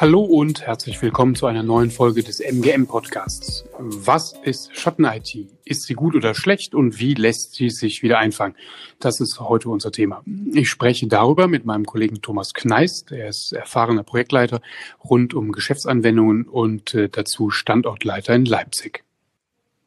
Hallo und herzlich willkommen zu einer neuen Folge des MGM Podcasts. Was ist Schatten-IT? Ist sie gut oder schlecht und wie lässt sie sich wieder einfangen? Das ist heute unser Thema. Ich spreche darüber mit meinem Kollegen Thomas Kneist. Er ist erfahrener Projektleiter rund um Geschäftsanwendungen und äh, dazu Standortleiter in Leipzig.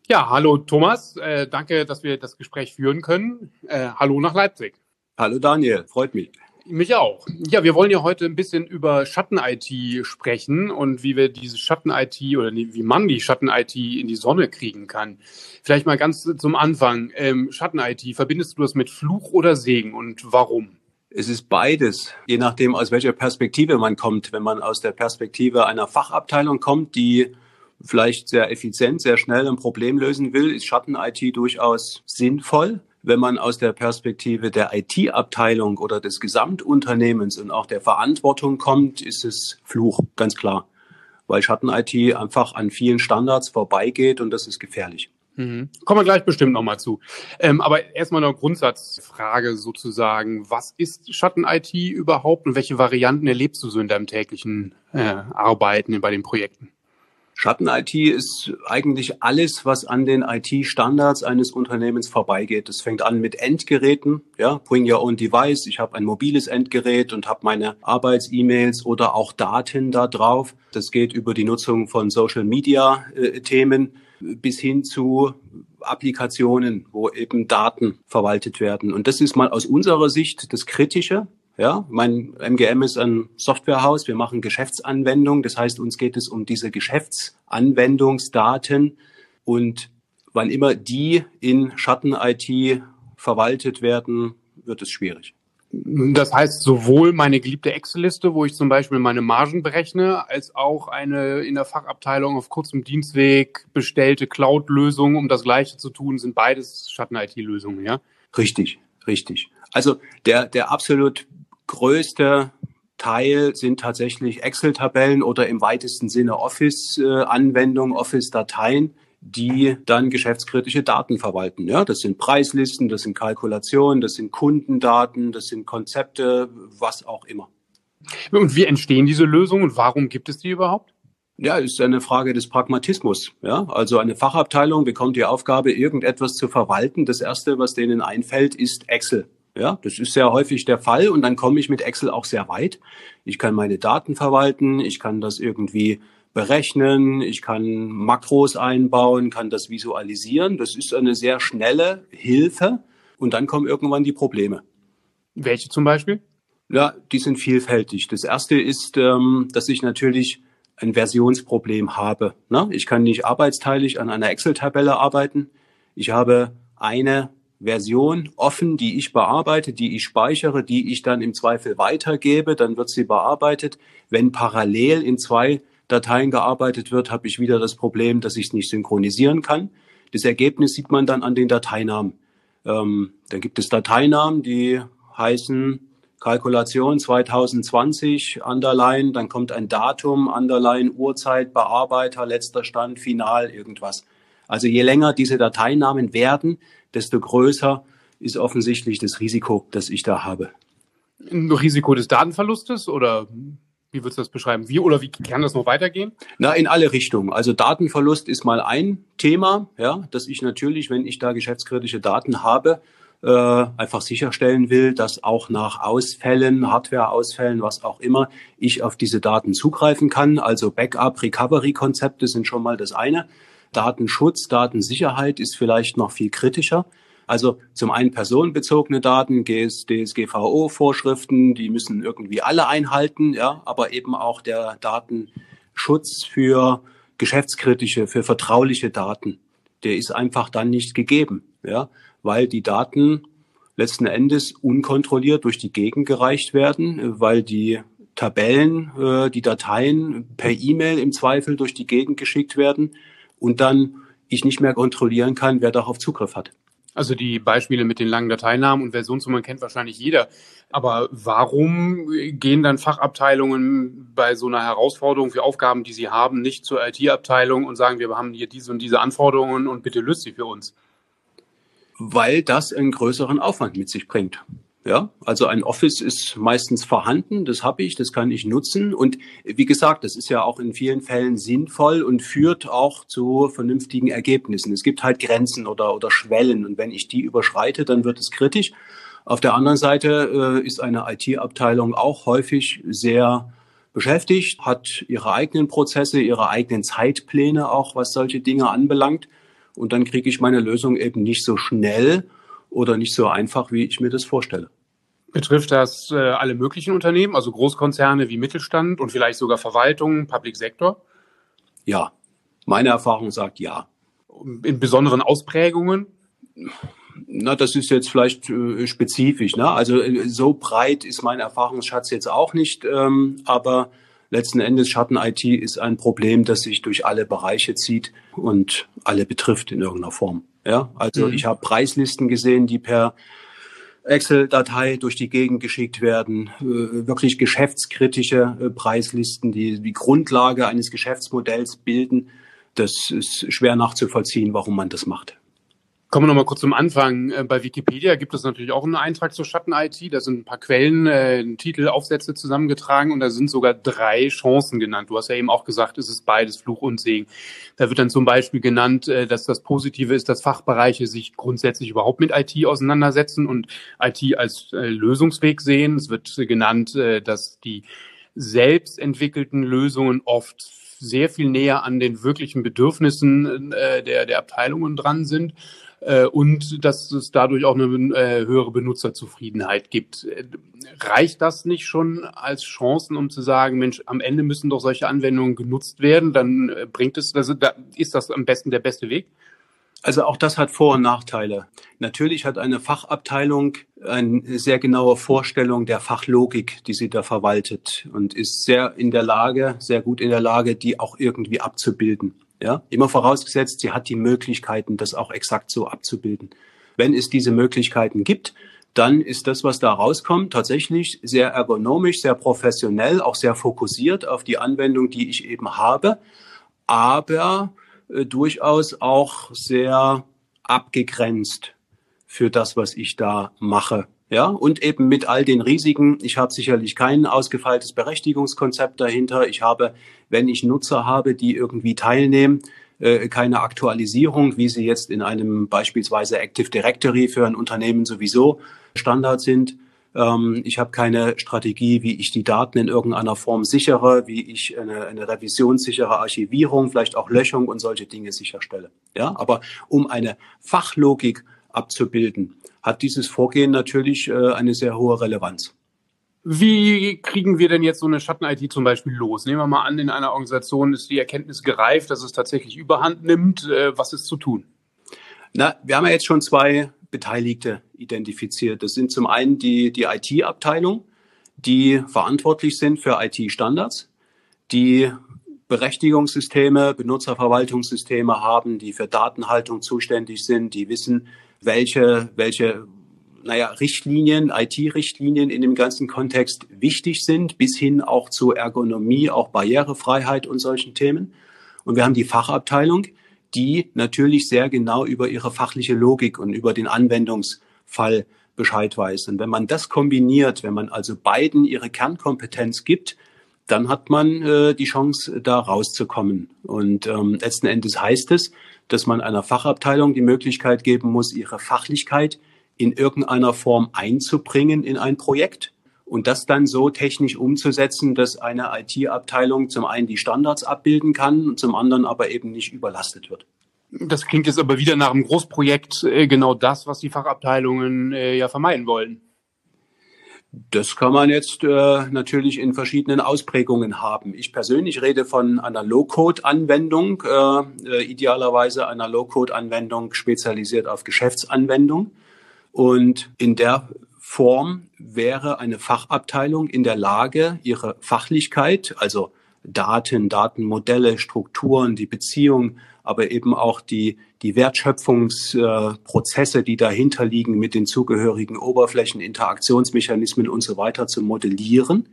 Ja, hallo Thomas. Äh, danke, dass wir das Gespräch führen können. Äh, hallo nach Leipzig. Hallo Daniel, freut mich. Mich auch. Ja, wir wollen ja heute ein bisschen über Schatten-IT sprechen und wie wir diese Schatten-IT oder wie man die Schatten-IT in die Sonne kriegen kann. Vielleicht mal ganz zum Anfang. Ähm, Schatten-IT, verbindest du das mit Fluch oder Segen und warum? Es ist beides, je nachdem, aus welcher Perspektive man kommt. Wenn man aus der Perspektive einer Fachabteilung kommt, die vielleicht sehr effizient, sehr schnell ein Problem lösen will, ist Schatten-IT durchaus sinnvoll wenn man aus der Perspektive der IT-Abteilung oder des Gesamtunternehmens und auch der Verantwortung kommt, ist es Fluch, ganz klar. Weil Schatten-IT einfach an vielen Standards vorbeigeht und das ist gefährlich. Mhm. Kommen wir gleich bestimmt nochmal zu. Ähm, aber erstmal eine Grundsatzfrage sozusagen. Was ist Schatten-IT überhaupt und welche Varianten erlebst du so in deinem täglichen äh, Arbeiten bei den Projekten? Schatten-IT ist eigentlich alles, was an den IT-Standards eines Unternehmens vorbeigeht. Das fängt an mit Endgeräten, ja, Bring Your Own Device. Ich habe ein mobiles Endgerät und habe meine Arbeits-E-Mails oder auch Daten da drauf. Das geht über die Nutzung von Social-Media-Themen äh, bis hin zu Applikationen, wo eben Daten verwaltet werden. Und das ist mal aus unserer Sicht das Kritische. Ja, mein MGM ist ein Softwarehaus. Wir machen Geschäftsanwendungen. Das heißt, uns geht es um diese Geschäftsanwendungsdaten und wann immer die in Schatten-IT verwaltet werden, wird es schwierig. Das heißt, sowohl meine geliebte Excel-Liste, wo ich zum Beispiel meine Margen berechne, als auch eine in der Fachabteilung auf kurzem Dienstweg bestellte Cloud-Lösung, um das Gleiche zu tun, sind beides Schatten-IT-Lösungen, ja? Richtig, richtig. Also der, der absolut größte Teil sind tatsächlich Excel-Tabellen oder im weitesten Sinne Office-Anwendungen, Office-Dateien, die dann geschäftskritische Daten verwalten. Ja, das sind Preislisten, das sind Kalkulationen, das sind Kundendaten, das sind Konzepte, was auch immer. Und wie entstehen diese Lösungen und warum gibt es die überhaupt? Ja, ist eine Frage des Pragmatismus. Ja, also eine Fachabteilung bekommt die Aufgabe, irgendetwas zu verwalten. Das erste, was denen einfällt, ist Excel. Ja, das ist sehr häufig der Fall und dann komme ich mit Excel auch sehr weit. Ich kann meine Daten verwalten, ich kann das irgendwie berechnen, ich kann Makros einbauen, kann das visualisieren. Das ist eine sehr schnelle Hilfe und dann kommen irgendwann die Probleme. Welche zum Beispiel? Ja, die sind vielfältig. Das erste ist, ähm, dass ich natürlich ein Versionsproblem habe. Ne? Ich kann nicht arbeitsteilig an einer Excel-Tabelle arbeiten. Ich habe eine Version offen, die ich bearbeite, die ich speichere, die ich dann im Zweifel weitergebe, dann wird sie bearbeitet. Wenn parallel in zwei Dateien gearbeitet wird, habe ich wieder das Problem, dass ich es nicht synchronisieren kann. Das Ergebnis sieht man dann an den Dateinamen. Ähm, dann gibt es Dateinamen, die heißen Kalkulation 2020, Underline, dann kommt ein Datum, Underline, Uhrzeit, Bearbeiter, letzter Stand, Final, irgendwas. Also je länger diese Dateinamen werden, desto größer ist offensichtlich das Risiko, das ich da habe. Ein Risiko des Datenverlustes oder wie würdest du das beschreiben? Wie oder wie kann das noch weitergehen? Na, in alle Richtungen. Also Datenverlust ist mal ein Thema, ja, dass ich natürlich, wenn ich da geschäftskritische Daten habe, äh, einfach sicherstellen will, dass auch nach Ausfällen, Hardware-Ausfällen, was auch immer, ich auf diese Daten zugreifen kann. Also Backup, Recovery-Konzepte sind schon mal das eine. Datenschutz, Datensicherheit ist vielleicht noch viel kritischer. Also zum einen personenbezogene Daten, DSGVO-Vorschriften, die müssen irgendwie alle einhalten, ja, aber eben auch der Datenschutz für geschäftskritische, für vertrauliche Daten, der ist einfach dann nicht gegeben, ja, weil die Daten letzten Endes unkontrolliert durch die Gegend gereicht werden, weil die Tabellen, äh, die Dateien per E-Mail im Zweifel durch die Gegend geschickt werden und dann ich nicht mehr kontrollieren kann, wer darauf Zugriff hat. Also die Beispiele mit den langen Dateinamen und Versionsnummern kennt wahrscheinlich jeder. Aber warum gehen dann Fachabteilungen bei so einer Herausforderung für Aufgaben, die sie haben, nicht zur IT-Abteilung und sagen, wir haben hier diese und diese Anforderungen und bitte löst sie für uns? Weil das einen größeren Aufwand mit sich bringt. Ja, also ein Office ist meistens vorhanden, das habe ich, das kann ich nutzen. Und wie gesagt, das ist ja auch in vielen Fällen sinnvoll und führt auch zu vernünftigen Ergebnissen. Es gibt halt Grenzen oder, oder Schwellen und wenn ich die überschreite, dann wird es kritisch. Auf der anderen Seite äh, ist eine IT-Abteilung auch häufig sehr beschäftigt, hat ihre eigenen Prozesse, ihre eigenen Zeitpläne auch, was solche Dinge anbelangt. Und dann kriege ich meine Lösung eben nicht so schnell oder nicht so einfach, wie ich mir das vorstelle. Betrifft das äh, alle möglichen Unternehmen, also Großkonzerne wie Mittelstand und vielleicht sogar Verwaltung, Public Sector? Ja, meine Erfahrung sagt ja. In besonderen Ausprägungen? Na, das ist jetzt vielleicht äh, spezifisch. Ne? Also äh, so breit ist mein Erfahrungsschatz jetzt auch nicht, ähm, aber letzten Endes Schatten-IT ist ein Problem, das sich durch alle Bereiche zieht und alle betrifft in irgendeiner Form. Ja, also mhm. ich habe Preislisten gesehen, die per Excel-Datei durch die Gegend geschickt werden, äh, wirklich geschäftskritische äh, Preislisten, die die Grundlage eines Geschäftsmodells bilden. Das ist schwer nachzuvollziehen, warum man das macht. Kommen wir nochmal kurz zum Anfang. Äh, bei Wikipedia gibt es natürlich auch einen Eintrag zur Schatten-IT. Da sind ein paar Quellen, äh, Titel, Aufsätze zusammengetragen und da sind sogar drei Chancen genannt. Du hast ja eben auch gesagt, es ist beides Fluch und Segen. Da wird dann zum Beispiel genannt, äh, dass das Positive ist, dass Fachbereiche sich grundsätzlich überhaupt mit IT auseinandersetzen und IT als äh, Lösungsweg sehen. Es wird genannt, äh, dass die selbst entwickelten Lösungen oft sehr viel näher an den wirklichen Bedürfnissen äh, der, der Abteilungen dran sind äh, und dass es dadurch auch eine äh, höhere Benutzerzufriedenheit gibt. Reicht das nicht schon als Chancen, um zu sagen, Mensch, am Ende müssen doch solche Anwendungen genutzt werden, dann äh, bringt es, also da ist das am besten der beste Weg? Also auch das hat Vor- und Nachteile. Natürlich hat eine Fachabteilung eine sehr genaue Vorstellung der Fachlogik, die sie da verwaltet und ist sehr in der Lage, sehr gut in der Lage, die auch irgendwie abzubilden. Ja, immer vorausgesetzt, sie hat die Möglichkeiten, das auch exakt so abzubilden. Wenn es diese Möglichkeiten gibt, dann ist das, was da rauskommt, tatsächlich sehr ergonomisch, sehr professionell, auch sehr fokussiert auf die Anwendung, die ich eben habe, aber äh, durchaus auch sehr abgegrenzt für das, was ich da mache. Ja, und eben mit all den Risiken. Ich habe sicherlich kein ausgefeiltes Berechtigungskonzept dahinter. Ich habe, wenn ich Nutzer habe, die irgendwie teilnehmen, äh, keine Aktualisierung, wie sie jetzt in einem beispielsweise Active Directory für ein Unternehmen sowieso Standard sind. Ähm, ich habe keine Strategie, wie ich die Daten in irgendeiner Form sichere, wie ich eine, eine revisionssichere Archivierung, vielleicht auch Löschung und solche Dinge sicherstelle. Ja, aber um eine Fachlogik abzubilden, hat dieses Vorgehen natürlich äh, eine sehr hohe Relevanz. Wie kriegen wir denn jetzt so eine Schatten-IT zum Beispiel los? Nehmen wir mal an, in einer Organisation ist die Erkenntnis gereift, dass es tatsächlich überhand nimmt. Äh, was ist zu tun? Na, wir haben ja jetzt schon zwei Beteiligte identifiziert. Das sind zum einen die, die IT-Abteilung, die verantwortlich sind für IT-Standards, die Berechtigungssysteme, Benutzerverwaltungssysteme haben, die für Datenhaltung zuständig sind, die wissen, welche, welche naja, Richtlinien, IT-Richtlinien in dem ganzen Kontext wichtig sind, bis hin auch zur Ergonomie, auch Barrierefreiheit und solchen Themen. Und wir haben die Fachabteilung, die natürlich sehr genau über ihre fachliche Logik und über den Anwendungsfall Bescheid weiß. Und wenn man das kombiniert, wenn man also beiden ihre Kernkompetenz gibt, dann hat man äh, die Chance, da rauszukommen. Und ähm, letzten Endes heißt es, dass man einer Fachabteilung die Möglichkeit geben muss, ihre Fachlichkeit in irgendeiner Form einzubringen in ein Projekt und das dann so technisch umzusetzen, dass eine IT-Abteilung zum einen die Standards abbilden kann und zum anderen aber eben nicht überlastet wird. Das klingt jetzt aber wieder nach einem Großprojekt, äh, genau das, was die Fachabteilungen äh, ja vermeiden wollen. Das kann man jetzt äh, natürlich in verschiedenen Ausprägungen haben. Ich persönlich rede von einer Low-Code-Anwendung, äh, äh, idealerweise einer Low-Code-Anwendung spezialisiert auf Geschäftsanwendung. Und in der Form wäre eine Fachabteilung in der Lage, ihre Fachlichkeit, also Daten, Datenmodelle, Strukturen, die Beziehung aber eben auch die, die Wertschöpfungsprozesse, die dahinter liegen mit den zugehörigen Oberflächen, Interaktionsmechanismen und so weiter zu modellieren.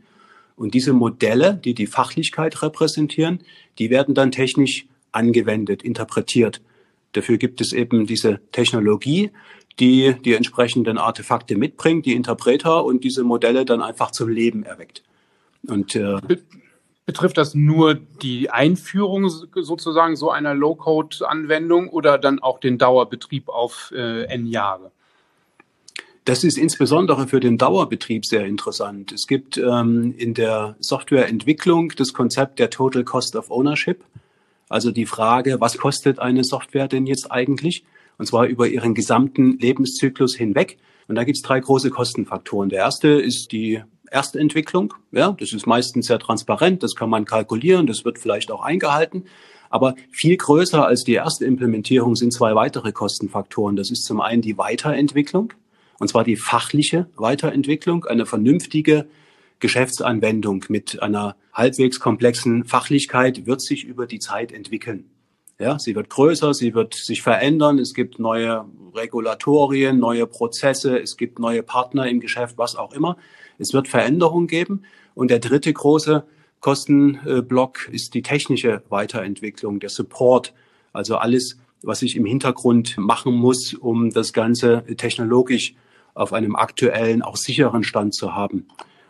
Und diese Modelle, die die Fachlichkeit repräsentieren, die werden dann technisch angewendet, interpretiert. Dafür gibt es eben diese Technologie, die die entsprechenden Artefakte mitbringt, die Interpreter und diese Modelle dann einfach zum Leben erweckt. Und äh, betrifft das nur die Einführung sozusagen so einer Low-Code-Anwendung oder dann auch den Dauerbetrieb auf äh, n Jahre? Das ist insbesondere für den Dauerbetrieb sehr interessant. Es gibt ähm, in der Softwareentwicklung das Konzept der Total Cost of Ownership. Also die Frage, was kostet eine Software denn jetzt eigentlich? Und zwar über ihren gesamten Lebenszyklus hinweg. Und da gibt es drei große Kostenfaktoren. Der erste ist die Erstentwicklung. Ja, das ist meistens sehr transparent, das kann man kalkulieren, das wird vielleicht auch eingehalten. Aber viel größer als die erste Implementierung sind zwei weitere Kostenfaktoren. Das ist zum einen die Weiterentwicklung, und zwar die fachliche Weiterentwicklung, eine vernünftige Geschäftsanwendung mit einer halbwegs komplexen Fachlichkeit wird sich über die Zeit entwickeln. Ja, sie wird größer, sie wird sich verändern. Es gibt neue Regulatorien, neue Prozesse, es gibt neue Partner im Geschäft, was auch immer. Es wird Veränderungen geben. Und der dritte große Kostenblock ist die technische Weiterentwicklung, der Support. Also alles, was ich im Hintergrund machen muss, um das Ganze technologisch auf einem aktuellen, auch sicheren Stand zu haben.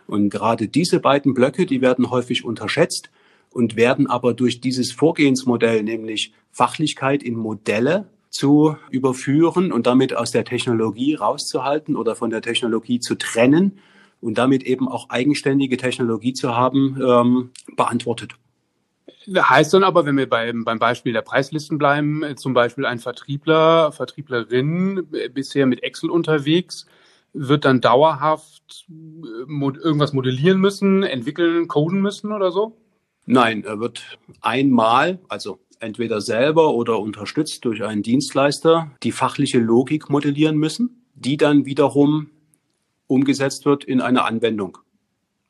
Und gerade diese beiden Blöcke, die werden häufig unterschätzt und werden aber durch dieses Vorgehensmodell, nämlich Fachlichkeit in Modelle zu überführen und damit aus der Technologie rauszuhalten oder von der Technologie zu trennen und damit eben auch eigenständige Technologie zu haben, ähm, beantwortet. Heißt dann aber, wenn wir beim, beim Beispiel der Preislisten bleiben, äh, zum Beispiel ein Vertriebler, Vertrieblerin äh, bisher mit Excel unterwegs, wird dann dauerhaft äh, irgendwas modellieren müssen, entwickeln, coden müssen oder so? Nein, er wird einmal, also entweder selber oder unterstützt durch einen Dienstleister, die fachliche Logik modellieren müssen, die dann wiederum umgesetzt wird in eine Anwendung.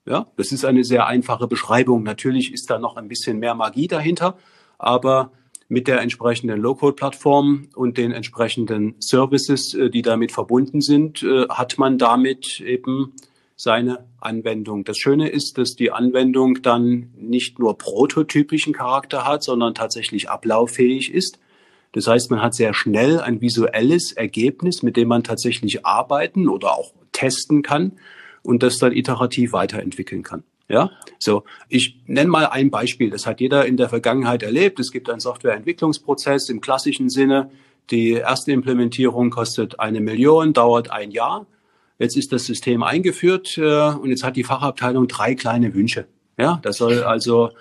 Ja, das ist eine sehr einfache Beschreibung. Natürlich ist da noch ein bisschen mehr Magie dahinter, aber mit der entsprechenden Low-Code-Plattform und den entsprechenden Services, äh, die damit verbunden sind, äh, hat man damit eben seine Anwendung. Das Schöne ist, dass die Anwendung dann nicht nur prototypischen Charakter hat, sondern tatsächlich ablauffähig ist. Das heißt, man hat sehr schnell ein visuelles Ergebnis, mit dem man tatsächlich arbeiten oder auch testen kann und das dann iterativ weiterentwickeln kann. Ja, so. Ich nenne mal ein Beispiel. Das hat jeder in der Vergangenheit erlebt. Es gibt einen Softwareentwicklungsprozess im klassischen Sinne. Die erste Implementierung kostet eine Million, dauert ein Jahr. Jetzt ist das System eingeführt äh, und jetzt hat die Fachabteilung drei kleine Wünsche. Ja, das soll also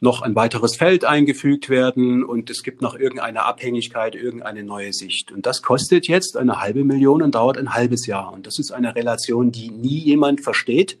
noch ein weiteres Feld eingefügt werden und es gibt noch irgendeine Abhängigkeit, irgendeine neue Sicht. Und das kostet jetzt eine halbe Million und dauert ein halbes Jahr. Und das ist eine Relation, die nie jemand versteht,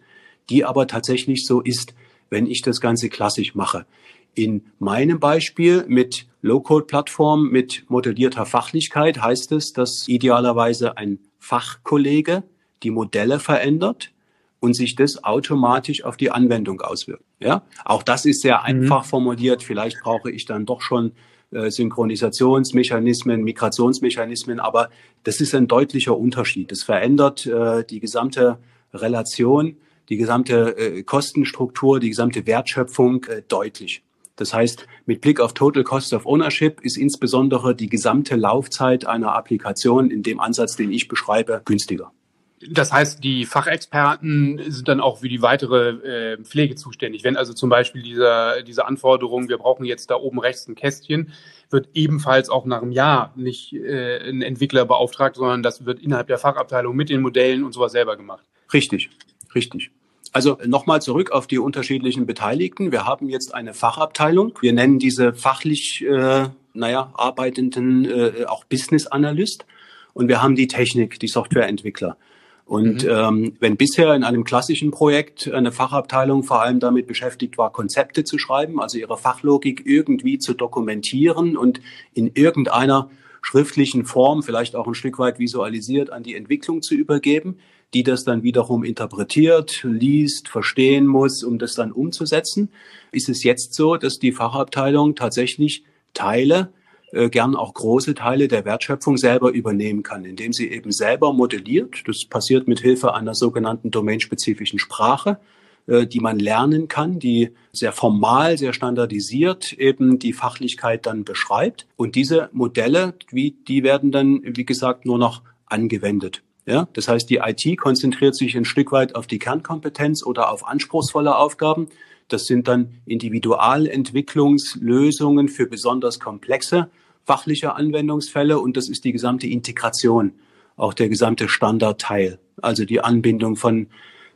die aber tatsächlich so ist, wenn ich das Ganze klassisch mache. In meinem Beispiel mit Low-Code-Plattform mit modellierter Fachlichkeit heißt es, dass idealerweise ein Fachkollege die Modelle verändert und sich das automatisch auf die Anwendung auswirkt. Ja, auch das ist sehr mhm. einfach mhm. formuliert. Vielleicht brauche ich dann doch schon äh, Synchronisationsmechanismen, Migrationsmechanismen, aber das ist ein deutlicher Unterschied. Das verändert äh, die gesamte Relation, die gesamte äh, Kostenstruktur, die gesamte Wertschöpfung äh, deutlich. Das heißt, mit Blick auf Total Cost of Ownership ist insbesondere die gesamte Laufzeit einer Applikation in dem Ansatz, den ich beschreibe, günstiger. Das heißt, die Fachexperten sind dann auch für die weitere äh, Pflege zuständig. Wenn also zum Beispiel dieser, diese Anforderung, wir brauchen jetzt da oben rechts ein Kästchen, wird ebenfalls auch nach einem Jahr nicht äh, ein Entwickler beauftragt, sondern das wird innerhalb der Fachabteilung mit den Modellen und sowas selber gemacht. Richtig, richtig. Also nochmal zurück auf die unterschiedlichen Beteiligten. Wir haben jetzt eine Fachabteilung. Wir nennen diese fachlich, äh, naja, arbeitenden äh, auch Business Analyst. Und wir haben die Technik, die Softwareentwickler. Und mhm. ähm, wenn bisher in einem klassischen Projekt eine Fachabteilung vor allem damit beschäftigt war, Konzepte zu schreiben, also ihre Fachlogik irgendwie zu dokumentieren und in irgendeiner schriftlichen Form, vielleicht auch ein Stück weit visualisiert, an die Entwicklung zu übergeben, die das dann wiederum interpretiert, liest, verstehen muss, um das dann umzusetzen, ist es jetzt so, dass die Fachabteilung tatsächlich Teile äh, gern auch große Teile der Wertschöpfung selber übernehmen kann, indem sie eben selber modelliert. Das passiert mit Hilfe einer sogenannten domainspezifischen Sprache, äh, die man lernen kann, die sehr formal, sehr standardisiert eben die Fachlichkeit dann beschreibt. Und diese Modelle, wie, die werden dann, wie gesagt, nur noch angewendet. Ja, das heißt, die IT konzentriert sich ein Stück weit auf die Kernkompetenz oder auf anspruchsvolle Aufgaben. Das sind dann Individualentwicklungslösungen für besonders komplexe fachliche Anwendungsfälle und das ist die gesamte Integration, auch der gesamte Standardteil, also die Anbindung von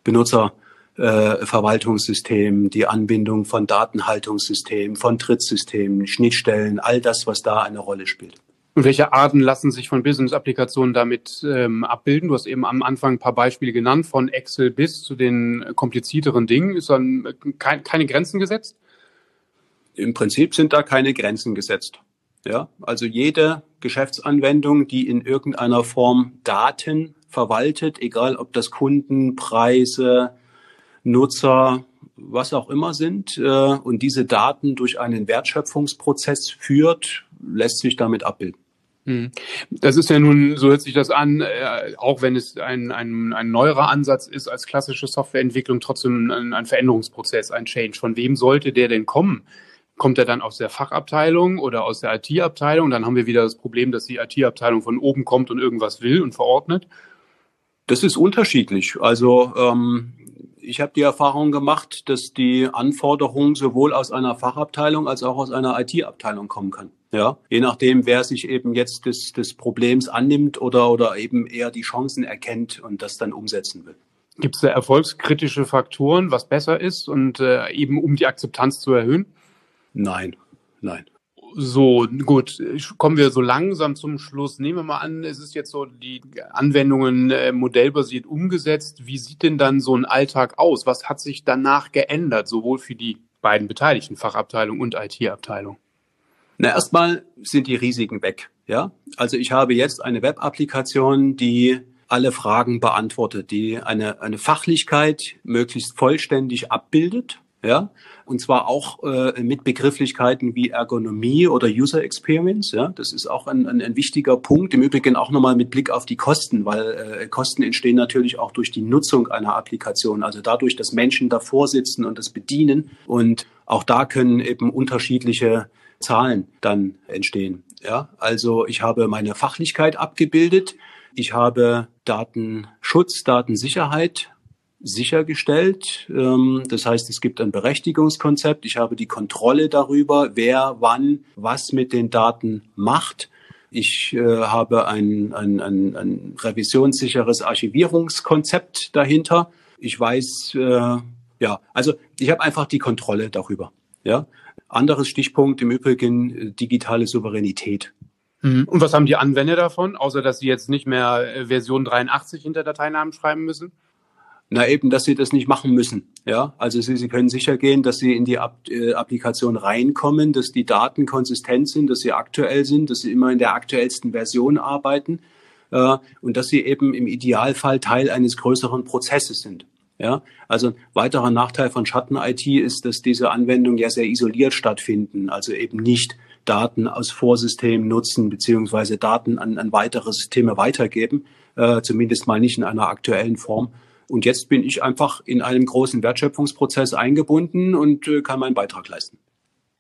Benutzerverwaltungssystemen, die Anbindung von Datenhaltungssystemen, von Drittsystemen, Schnittstellen, all das, was da eine Rolle spielt. Und welche Arten lassen sich von Business-Applikationen damit ähm, abbilden? Du hast eben am Anfang ein paar Beispiele genannt, von Excel bis zu den komplizierteren Dingen. Ist dann kein, keine Grenzen gesetzt? Im Prinzip sind da keine Grenzen gesetzt. Ja, also jede Geschäftsanwendung, die in irgendeiner Form Daten verwaltet, egal ob das Kunden, Preise, Nutzer, was auch immer sind, äh, und diese Daten durch einen Wertschöpfungsprozess führt, lässt sich damit abbilden. Hm. Das ist ja nun, so hört sich das an, äh, auch wenn es ein, ein, ein neuerer Ansatz ist als klassische Softwareentwicklung, trotzdem ein, ein Veränderungsprozess, ein Change. Von wem sollte der denn kommen? Kommt er dann aus der Fachabteilung oder aus der IT-Abteilung? Dann haben wir wieder das Problem, dass die IT-Abteilung von oben kommt und irgendwas will und verordnet. Das ist unterschiedlich. Also ähm, ich habe die Erfahrung gemacht, dass die Anforderung sowohl aus einer Fachabteilung als auch aus einer IT-Abteilung kommen kann. Ja, je nachdem, wer sich eben jetzt des, des Problems annimmt oder, oder eben eher die Chancen erkennt und das dann umsetzen will. Gibt es da erfolgskritische Faktoren, was besser ist und äh, eben um die Akzeptanz zu erhöhen? Nein, nein. So, gut, kommen wir so langsam zum Schluss. Nehmen wir mal an, es ist jetzt so die Anwendungen äh, modellbasiert umgesetzt. Wie sieht denn dann so ein Alltag aus? Was hat sich danach geändert, sowohl für die beiden beteiligten Fachabteilung und IT-Abteilung? Na, erstmal sind die Risiken weg. Ja, also ich habe jetzt eine Web-Applikation, die alle Fragen beantwortet, die eine, eine Fachlichkeit möglichst vollständig abbildet ja, und zwar auch äh, mit Begrifflichkeiten wie Ergonomie oder User Experience, ja, das ist auch ein, ein, ein wichtiger Punkt, im Übrigen auch nochmal mit Blick auf die Kosten, weil äh, Kosten entstehen natürlich auch durch die Nutzung einer Applikation, also dadurch, dass Menschen davor sitzen und das bedienen. Und auch da können eben unterschiedliche Zahlen dann entstehen. Ja, also ich habe meine Fachlichkeit abgebildet, ich habe Datenschutz, Datensicherheit sichergestellt. Ähm, das heißt, es gibt ein Berechtigungskonzept. Ich habe die Kontrolle darüber, wer wann was mit den Daten macht. Ich äh, habe ein, ein, ein, ein revisionssicheres Archivierungskonzept dahinter. Ich weiß, äh, ja, also ich habe einfach die Kontrolle darüber. Ja. Anderes Stichpunkt im Übrigen äh, digitale Souveränität. Mhm. Und was haben die Anwender davon, außer dass sie jetzt nicht mehr äh, Version 83 hinter Dateinamen schreiben müssen? Na eben, dass sie das nicht machen müssen. Ja, also sie, sie können sicher gehen, dass sie in die App, äh, Applikation reinkommen, dass die Daten konsistent sind, dass sie aktuell sind, dass sie immer in der aktuellsten Version arbeiten äh, und dass sie eben im Idealfall Teil eines größeren Prozesses sind. Ja, also ein weiterer Nachteil von Schatten-IT ist, dass diese Anwendungen ja sehr isoliert stattfinden, also eben nicht Daten aus Vorsystemen nutzen beziehungsweise Daten an, an weitere Systeme weitergeben, äh, zumindest mal nicht in einer aktuellen Form. Und jetzt bin ich einfach in einem großen Wertschöpfungsprozess eingebunden und äh, kann meinen Beitrag leisten.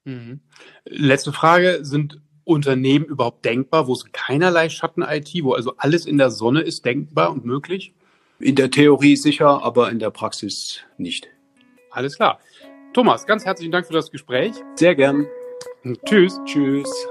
Mhm. Letzte Frage, sind Unternehmen überhaupt denkbar, wo es keinerlei Schatten-IT, wo also alles in der Sonne ist, denkbar und möglich? In der Theorie sicher, aber in der Praxis nicht. Alles klar. Thomas, ganz herzlichen Dank für das Gespräch. Sehr gern. Tschüss. Tschüss.